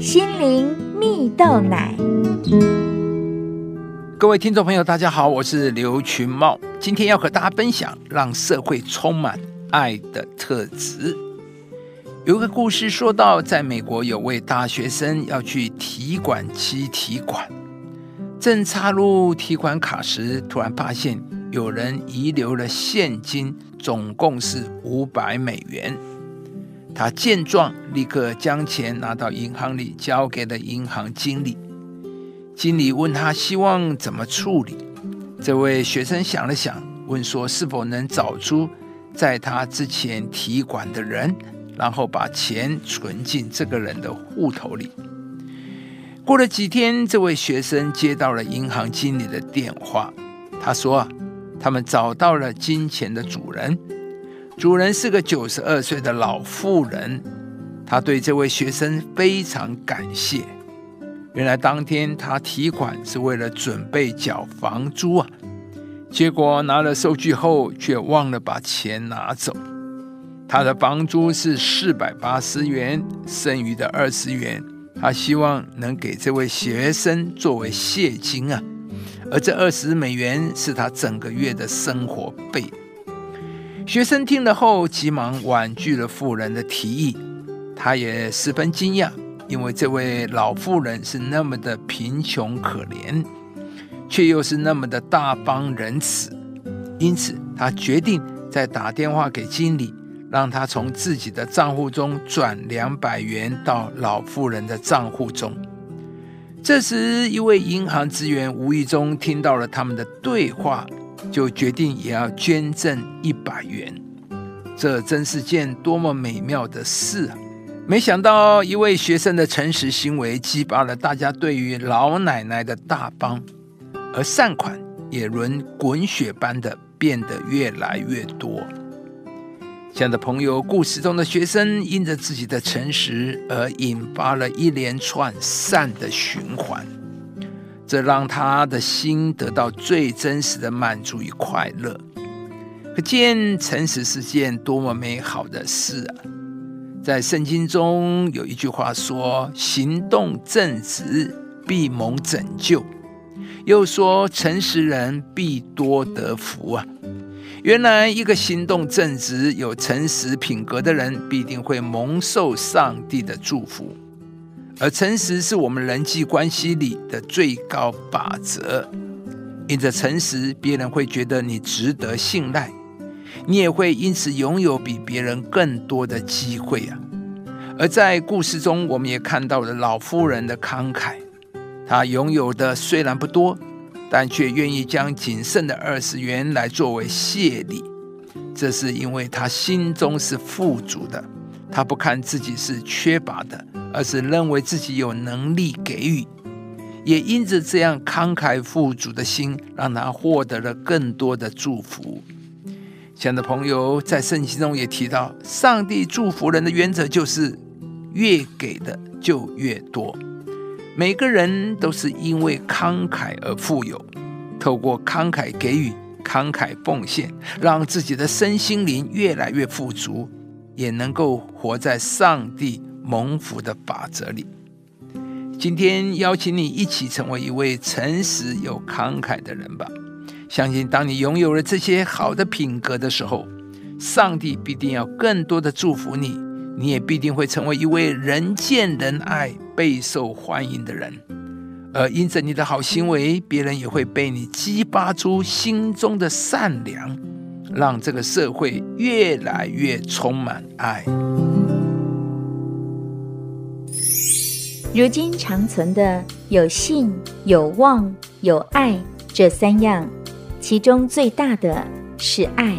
心灵蜜豆奶。各位听众朋友，大家好，我是刘群茂，今天要和大家分享让社会充满爱的特质。有个故事说到，在美国有位大学生要去提款机提款，正插入提款卡时，突然发现有人遗留了现金，总共是五百美元。他见状，立刻将钱拿到银行里，交给了银行经理。经理问他希望怎么处理。这位学生想了想，问说：“是否能找出在他之前提款的人，然后把钱存进这个人的户头里？”过了几天，这位学生接到了银行经理的电话，他说：“他们找到了金钱的主人。”主人是个九十二岁的老妇人，他对这位学生非常感谢。原来当天他提款是为了准备缴房租啊，结果拿了收据后却忘了把钱拿走。他的房租是四百八十元，剩余的二十元，他希望能给这位学生作为谢金啊，而这二十美元是他整个月的生活费。学生听了后，急忙婉拒了妇人的提议。他也十分惊讶，因为这位老妇人是那么的贫穷可怜，却又是那么的大方仁慈。因此，他决定再打电话给经理，让他从自己的账户中转两百元到老妇人的账户中。这时，一位银行职员无意中听到了他们的对话。就决定也要捐赠一百元，这真是件多么美妙的事啊！没想到一位学生的诚实行为激发了大家对于老奶奶的大方，而善款也如滚雪般的变得越来越多。亲爱的朋友，故事中的学生因着自己的诚实而引发了一连串善的循环。这让他的心得到最真实的满足与快乐，可见诚实是件多么美好的事啊！在圣经中有一句话说：“行动正直，必蒙拯救。”又说：“诚实人必多得福啊！”原来，一个行动正直、有诚实品格的人，必定会蒙受上帝的祝福。而诚实是我们人际关系里的最高法则。因着诚实，别人会觉得你值得信赖，你也会因此拥有比别人更多的机会啊。而在故事中，我们也看到了老妇人的慷慨。她拥有的虽然不多，但却愿意将仅剩的二十元来作为谢礼。这是因为她心中是富足的，他不看自己是缺乏的。而是认为自己有能力给予，也因着这样慷慨富足的心，让他获得了更多的祝福。亲爱的朋友，在圣经中也提到，上帝祝福人的原则就是越给的就越多。每个人都是因为慷慨而富有，透过慷慨给予、慷慨奉献，让自己的身心灵越来越富足，也能够活在上帝。蒙福的法则里，今天邀请你一起成为一位诚实又慷慨的人吧。相信当你拥有了这些好的品格的时候，上帝必定要更多的祝福你，你也必定会成为一位人见人爱、备受欢迎的人。而因着你的好行为，别人也会被你激发出心中的善良，让这个社会越来越充满爱。如今长存的有信、有望、有爱这三样，其中最大的是爱。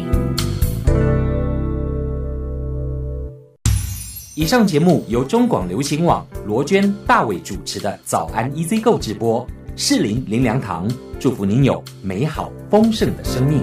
以上节目由中广流行网罗娟、大伟主持的《早安 EZ 购》直播，适林林良堂祝福您有美好丰盛的生命。